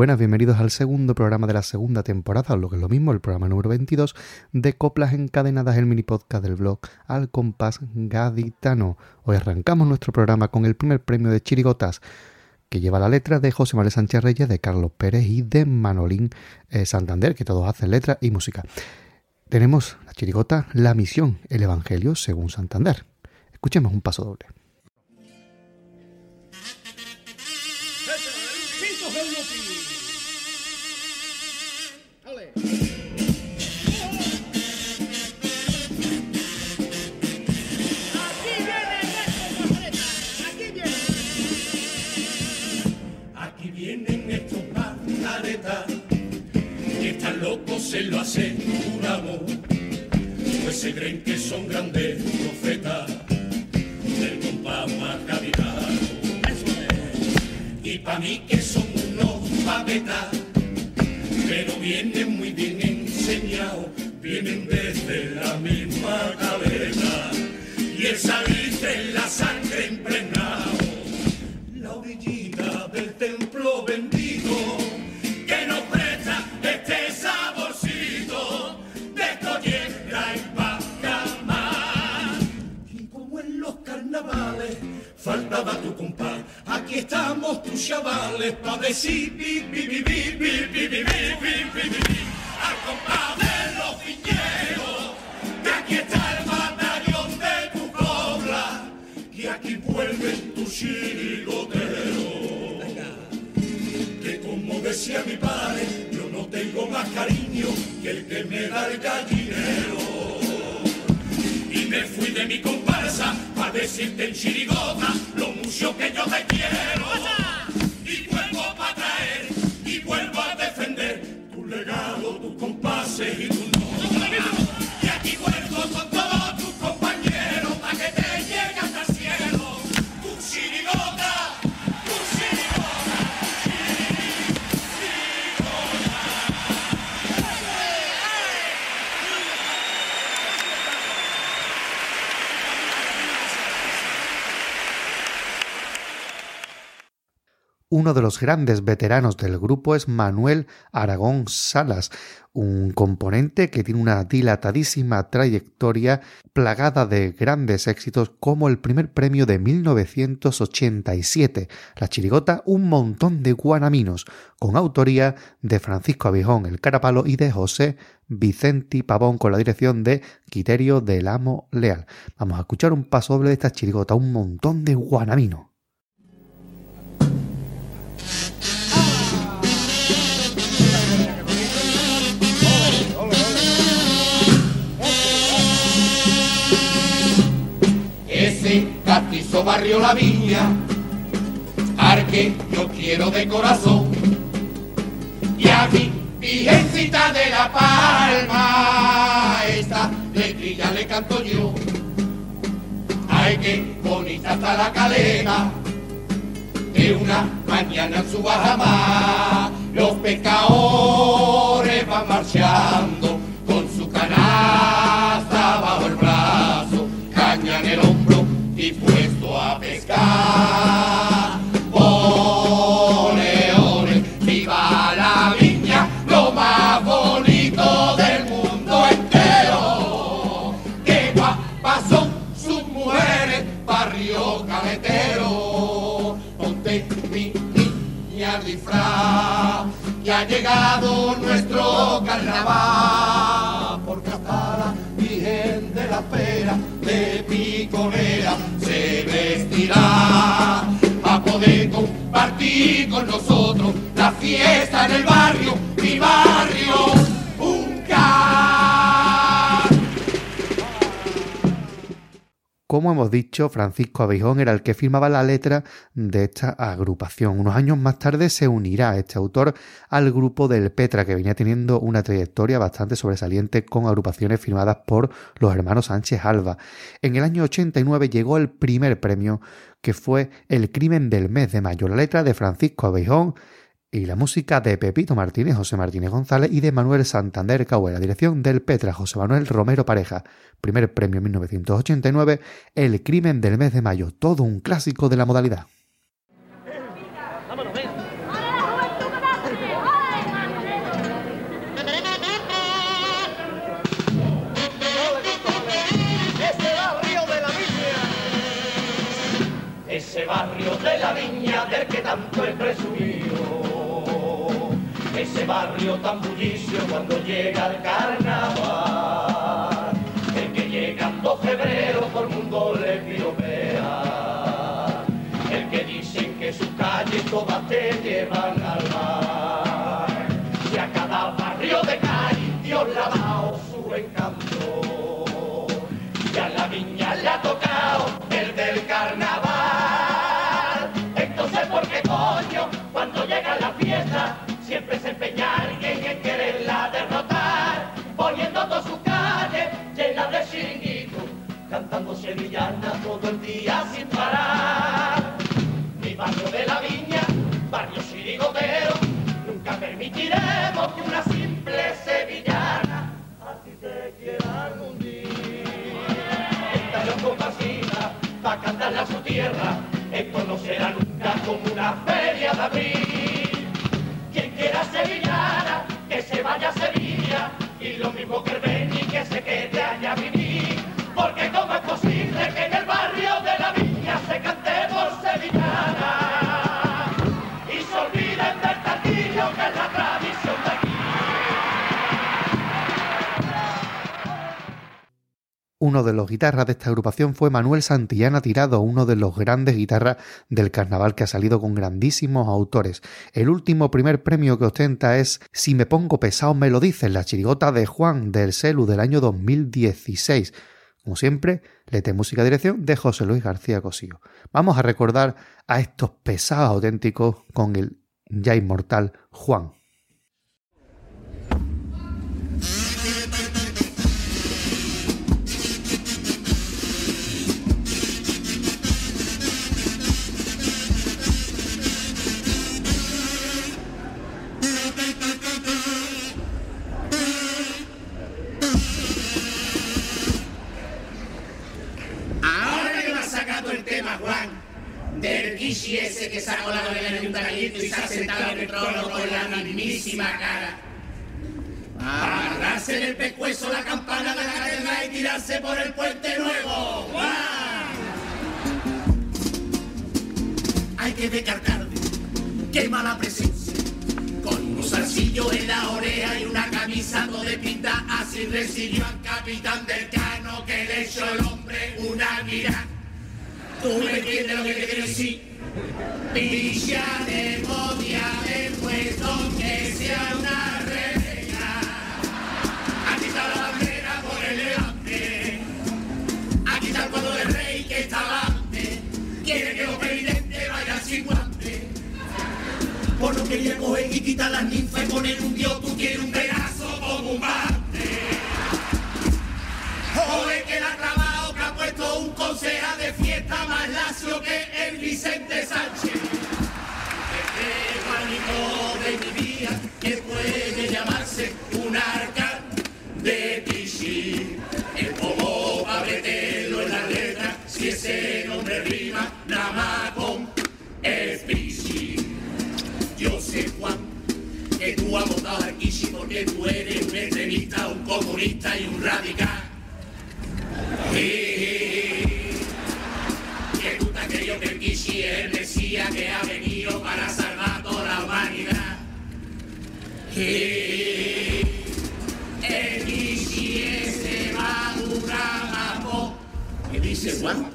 buenas, bienvenidos al segundo programa de la segunda temporada, o lo que es lo mismo, el programa número 22 de Coplas Encadenadas, el mini podcast del blog Al Compás Gaditano. Hoy arrancamos nuestro programa con el primer premio de Chirigotas, que lleva la letra de José Manuel Sánchez Reyes, de Carlos Pérez y de Manolín eh, Santander, que todos hacen letra y música. Tenemos la chirigota La Misión, el Evangelio según Santander. Escuchemos un paso doble. Se lo aseguramos, pues se creen que son grandes faltaba tu compás. Aquí estamos tus chavales pa' decir bi, bi, bi, al compás de los piñeros. Que aquí está el batallón de tu cobra, que aquí vuelven tus chirigoteros. Que como decía mi padre, yo no tengo más cariño que el que me da el gallinero me fui de mi comparsa a decirte en chirigota mucho que yo te quiero. Y vuelvo para traer y vuelvo a defender tu legado, tus compases y tu Uno de los grandes veteranos del grupo es Manuel Aragón Salas, un componente que tiene una dilatadísima trayectoria plagada de grandes éxitos como el primer premio de 1987, La Chirigota Un montón de guanaminos, con autoría de Francisco Abijón el Carapalo y de José Vicenti Pavón con la dirección de Quiterio del Amo Leal. Vamos a escuchar un paso doble de esta chirigota, Un montón de guanaminos. Barrio La Viña, arque yo quiero de corazón. Y aquí, Virgencita de la Palma, esta letrilla le canto yo. Ay, qué bonita está la caleta, de una mañana en su bajamar, los pescadores van marchando con su canasta bajo el brazo, caña en el hombro dispuesto a pescar. Ole, ole, viva la viña, lo más bonito del mundo entero. Que guapas son sus mujeres, barrio caletero. Ponte mi niña disfraz, que ha llegado nuestro carnaval. Vestirá a poder compartir con nosotros la fiesta en el barrio, mi barrio, Como hemos dicho, Francisco Abijón era el que firmaba la letra de esta agrupación. Unos años más tarde se unirá este autor al grupo del Petra, que venía teniendo una trayectoria bastante sobresaliente con agrupaciones firmadas por los hermanos Sánchez Alba. En el año 89 llegó el primer premio, que fue El crimen del mes de mayo, la letra de Francisco Abijón y la música de Pepito Martínez, José Martínez González y de Manuel Santander Cahuera, dirección del Petra José Manuel Romero Pareja, primer premio 1989, El crimen del mes de mayo, todo un clásico de la modalidad. Ese barrio de la viña del que tanto he presumido ese barrio tan bullicio cuando llega el carnaval, el que llegando febrero por mundo le piropea, el que dicen que sus calles todas te llevan al mar, y a cada barrio de Cádiz Dios le ha su encanto, día sin parar. Mi barrio de la viña, barrio chirigotero, nunca permitiremos que una simple sevillana a ti te quieran hundir. Esta no compasiva, pa' cantarle a su tierra, esto no será nunca como una feria de abril. Quien quiera sevillana, que se vaya a Sevilla, y lo mismo que el Beni, que se quede allá vivir. Porque cómo es posible que Uno de los guitarras de esta agrupación fue Manuel Santillana Tirado, uno de los grandes guitarras del carnaval que ha salido con grandísimos autores. El último primer premio que ostenta es Si me pongo pesado me lo dices, la chirigota de Juan del Celu del año 2016. Como siempre, letra y música dirección de José Luis García Cosío. Vamos a recordar a estos pesados auténticos con el ya inmortal Juan. Del Kishi ese que sacó la novela en un gallito y se ha sentado en el trono con la mismísima cara. Agarrarse en el pescuezo la campana de la catedral y tirarse por el puente nuevo. ¡Juan! Hay que descartarte. ¡Qué mala presencia! Con un zarcillo en la oreja y una camisa todo de pinta, así recibió al capitán del cano que le echó el hombre una mira. ¿Tú me entiendes lo que te quiero decir? Pilla de podía haber puesto que sea una rebeca. Aquí está la bandera por el levante. Aquí está el cuadro del rey que está adelante. Quiere que los penitentes vayan sin guante. Por lo quería coger y quitar las ninfas y poner un dios, tú quieres un pedazo como un bate. Conseja de fiesta más lacio que el Vicente Sánchez. Este de mi vida, que puede llamarse un arca de Pichi. El como para meterlo en la letra, si ese nombre rima, nada más con el Pichi. Yo sé, Juan, que tú has votado al porque tú eres un extremista, un comunista y un radical. Que el Mesías que ha venido para salvar toda la humanidad. Y el ese va a durar poco. ¿Qué dice Juan?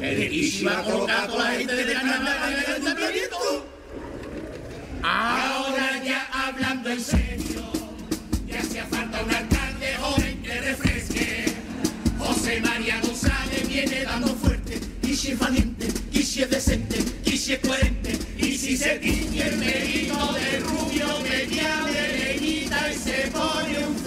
El Kishi va a colocar a toda la gente de carnaval en el ayuntamiento. Ahora ya hablando en serio, ya hacía falta un alcalde joven que refresque. José María González viene dando fuerte, y y si es decente, y si es coherente, y si se tiñe el pelito de rubio, media de y se pone un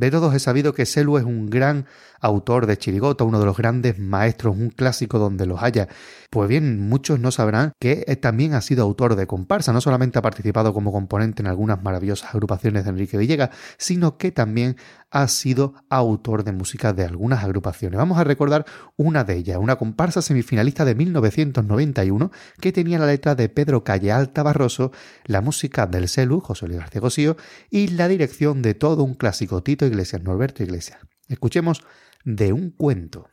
De todos he sabido que Selu es un gran autor de chirigota, uno de los grandes maestros, un clásico donde los haya. Pues bien, muchos no sabrán que también ha sido autor de comparsa, no solamente ha participado como componente en algunas maravillosas agrupaciones de Enrique Villegas, sino que también ha sido autor de música de algunas agrupaciones. Vamos a recordar una de ellas, una comparsa semifinalista de 1991 que tenía la letra de Pedro Calle Alta Barroso, la música del Celu, José Luis García Cosío, y la dirección de todo un clásico Tito Iglesias, Norberto Iglesias. Escuchemos de un cuento.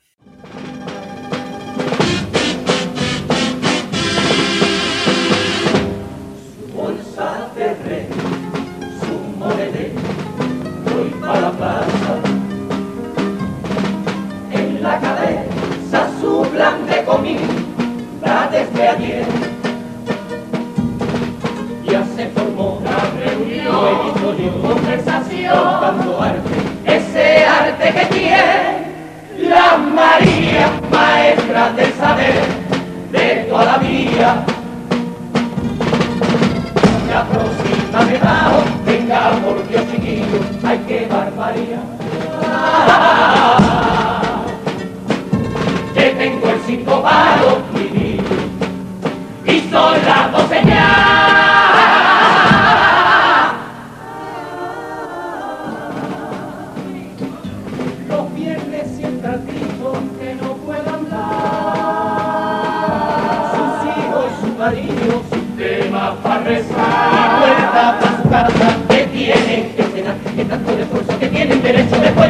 Que tienen que cenar, que tanto de esfuerzo que tienen derecho después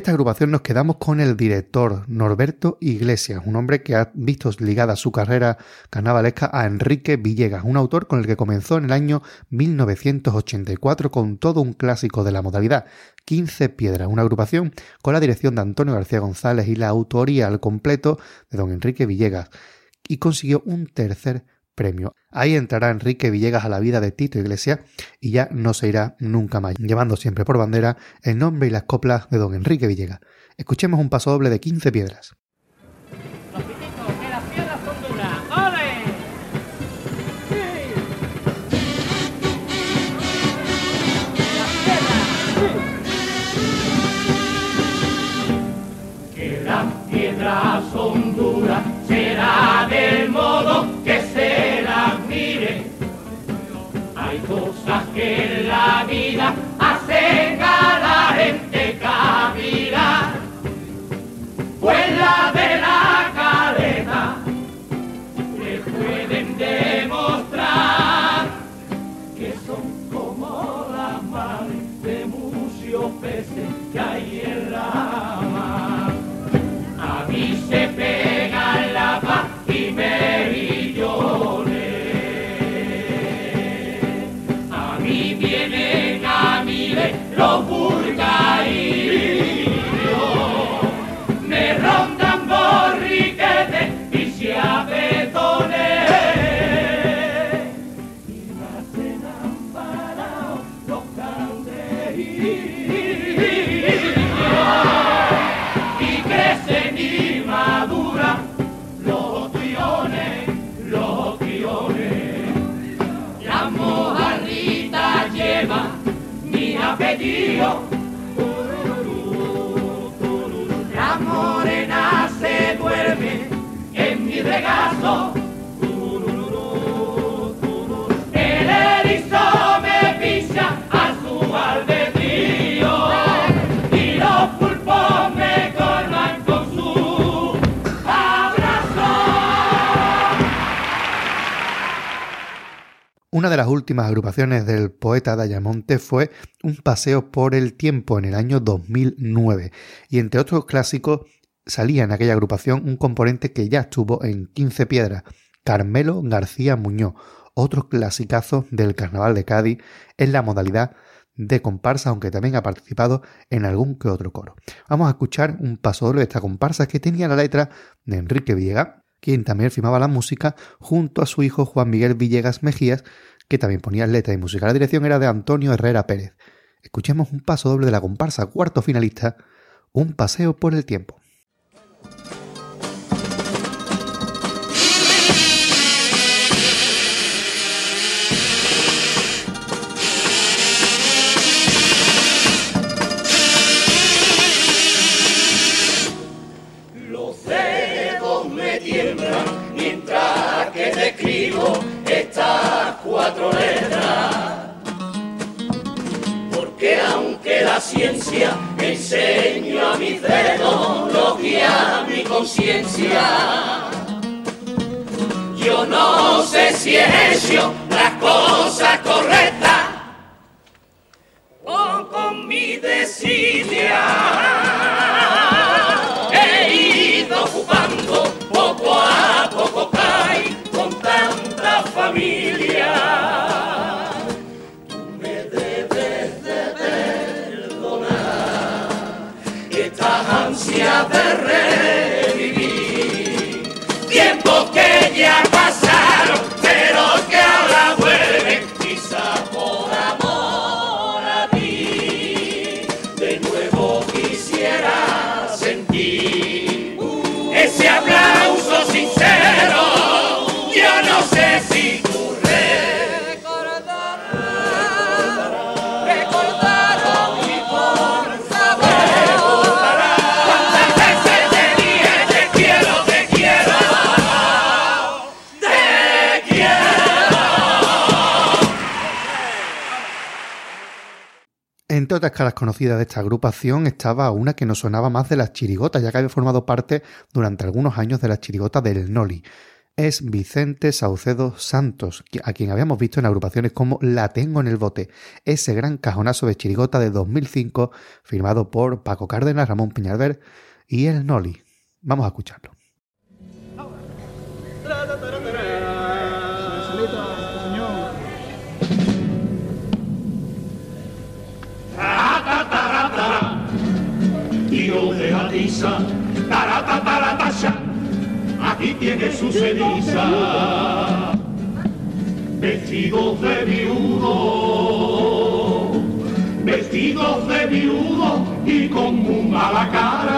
esta agrupación nos quedamos con el director Norberto Iglesias, un hombre que ha visto ligada su carrera carnavalesca a Enrique Villegas, un autor con el que comenzó en el año 1984 con todo un clásico de la modalidad, 15 Piedras, una agrupación con la dirección de Antonio García González y la autoría al completo de don Enrique Villegas, y consiguió un tercer premio. Ahí entrará Enrique Villegas a la vida de Tito Iglesias y ya no se irá nunca más, llevando siempre por bandera el nombre y las coplas de don Enrique Villegas. Escuchemos un paso doble de 15 piedras. Que la vida hacen a La morena se duerme en mi regazo. El erizo me pisa a su albedrío y los pulpos me colman con su abrazo. Una de las últimas agrupaciones del poeta Dayamonte fue Un paseo por el tiempo en el año 2009 y entre otros clásicos salía en aquella agrupación un componente que ya estuvo en 15 piedras, Carmelo García Muñoz, otro clasicazo del Carnaval de Cádiz en la modalidad de comparsa, aunque también ha participado en algún que otro coro. Vamos a escuchar un paso de esta comparsa que tenía la letra de Enrique Villegas, quien también firmaba la música junto a su hijo Juan Miguel Villegas Mejías, que también ponía letra y música. La dirección era de Antonio Herrera Pérez. Escuchemos un paso doble de la comparsa, cuarto finalista, Un paseo por el tiempo. De revivir Otras caras conocidas de esta agrupación estaba una que nos sonaba más de las chirigotas, ya que había formado parte durante algunos años de las chirigotas del Noli. Es Vicente Saucedo Santos, a quien habíamos visto en agrupaciones como La Tengo en el Bote, ese gran cajonazo de chirigota de 2005 firmado por Paco Cárdenas, Ramón Peñalver y el Noli. Vamos a escucharlo. De Aliza, tarata taratasha, aquí tiene su ceniza. Vestidos de viudo, vestidos de viudo y con muy mala cara.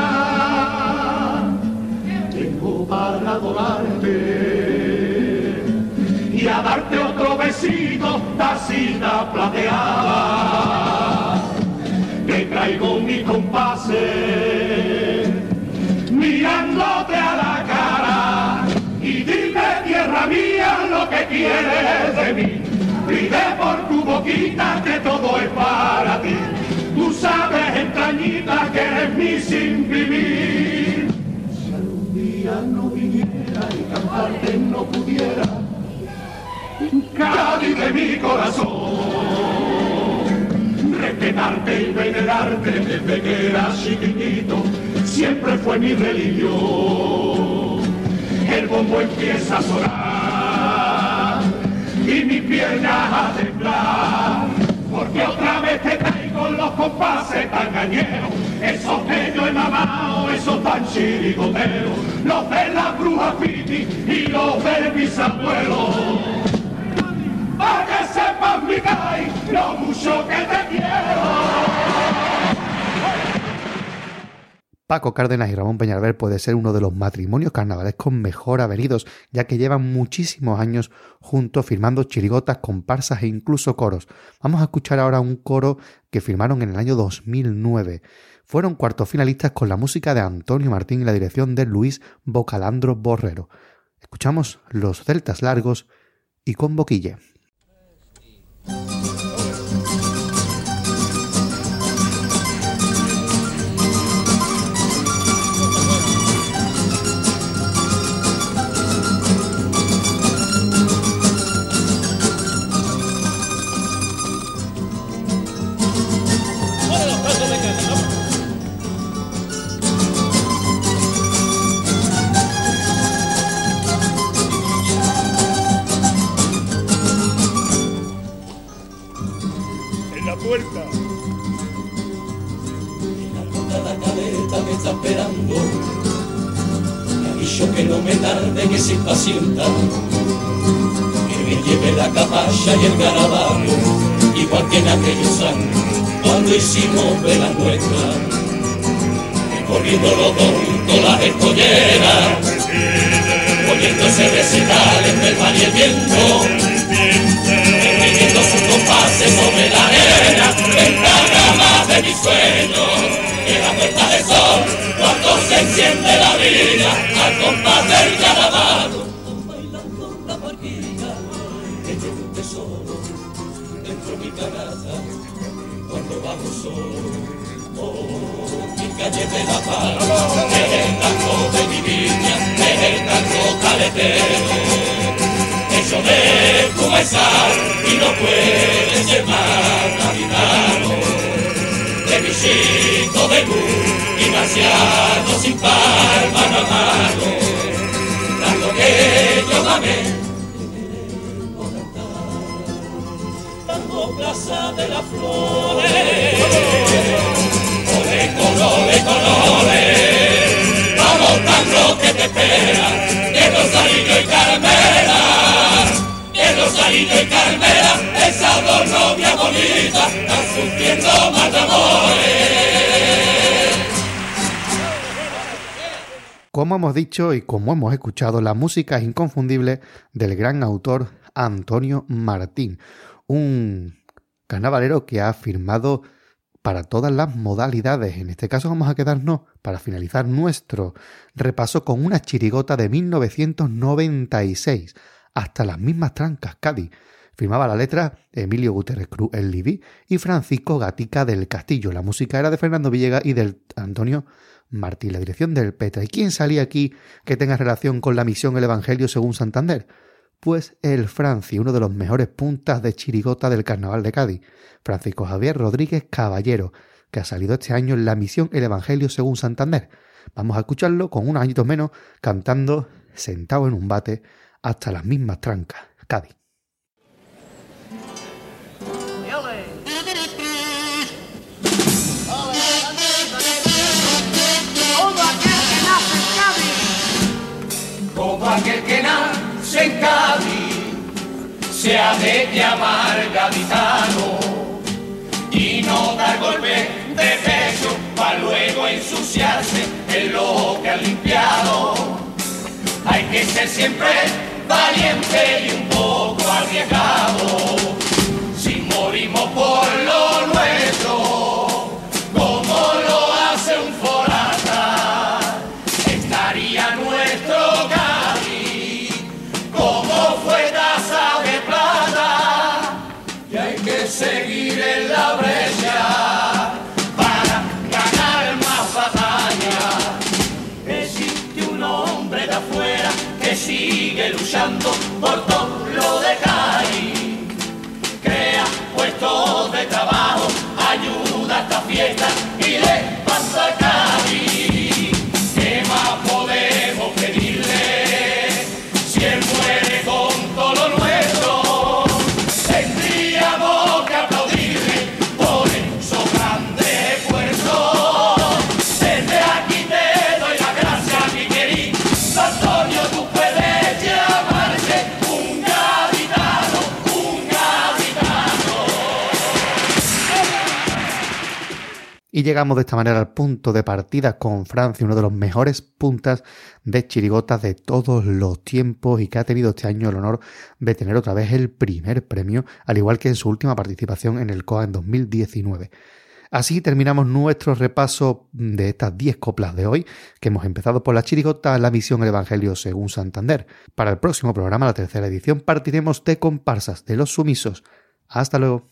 Tengo para adorarte y a darte otro besito, tacita plateada que traigo mi compase mirándote a la cara. Y dime tierra mía lo que quieres de mí. Pide por tu boquita que todo es para ti. Tú sabes entrañita que eres mi sin vivir. Si algún día no viniera y cantarte no pudiera Cádiz de mi corazón. Respetarte y venerarte desde que eras chiquitito, fue mi religión. El bombo empieza a sonar y mis piernas a temblar, porque otra vez te traigo los compases tan gañeros, esos que yo he mamado, esos tan chirigoteros, los de la bruja piti y los de mis abuelos para que sepas mi lo mucho que te quiero. Paco Cárdenas y Ramón Peñalver puede ser uno de los matrimonios carnavalescos mejor avenidos, ya que llevan muchísimos años juntos firmando chirigotas, comparsas e incluso coros. Vamos a escuchar ahora un coro que firmaron en el año 2009. Fueron cuartos finalistas con la música de Antonio Martín y la dirección de Luis Bocalandro Borrero. Escuchamos Los Celtas Largos y con Boquille. Ha dicho que no me tarde, que se impacienta. Que me lleve la capalla y el garabato, igual que en aquellos años, cuando hicimos vela nuestra. Recorriendo los dos, las escolleras, oyendo ese recital entre el mar y el viento. Repitiendo sus compases sobre la arena, pentagrama de mis sueños. Que la puerta de sol, cuando se enciende la vida, al compás del calabazo. Bailando la barquilla, que lleva un tesoro dentro de mi canasta, cuando vamos solos. Mi calle de la paz, es el tango de mi viña, es el tango caletero. Hecho de comenzar y no puede más navidad. De chico de luz y marciano sin par, mano a mano. Tanto que yo amé Plaza de las Flores. Ole, colores, colores, vamos tanto que te espera, que Rosario y Carmela, sufriendo más amores. Como hemos dicho y como hemos escuchado, la música es inconfundible del gran autor Antonio Martín, un carnavalero que ha firmado para todas las modalidades. En este caso vamos a quedarnos para finalizar nuestro repaso con una chirigota de 1996, hasta las mismas trancas, Cádiz. Firmaba la letra Emilio Guterres Cruz el Libí y Francisco Gatica del Castillo. La música era de Fernando Villegas y del Antonio Martín, la dirección del Petra. ¿Y quién salía aquí que tenga relación con la misión El Evangelio según Santander? pues el Franci, uno de los mejores puntas de chirigota del Carnaval de Cádiz, Francisco Javier Rodríguez Caballero, que ha salido este año en la misión El Evangelio según Santander. Vamos a escucharlo con unos añitos menos cantando sentado en un bate hasta las mismas trancas, Cádiz. Como aquel que nace en Cádiz se ha de llamar gaditano y no dar golpe de pecho para luego ensuciarse en lo que ha limpiado. Hay que ser siempre valiente y un poco arriesgado. Si morimos por lo por todo lo de Cádiz. Crea puestos de trabajo, ayuda a esta fiesta y le pasa a Cádiz. ¿Qué más podemos pedirle? Si él muere con todo lo nuestro, tendríamos que aplaudirle por esos grandes esfuerzos. Desde aquí te doy las gracias, mi querido Antonio, Y llegamos de esta manera al punto de partida con Francia, uno de los mejores puntas de chirigotas de todos los tiempos y que ha tenido este año el honor de tener otra vez el primer premio, al igual que en su última participación en el COA en 2019. Así terminamos nuestro repaso de estas 10 coplas de hoy, que hemos empezado por la chirigota La misión El Evangelio según Santander. Para el próximo programa, la tercera edición, partiremos de comparsas de los sumisos. Hasta luego.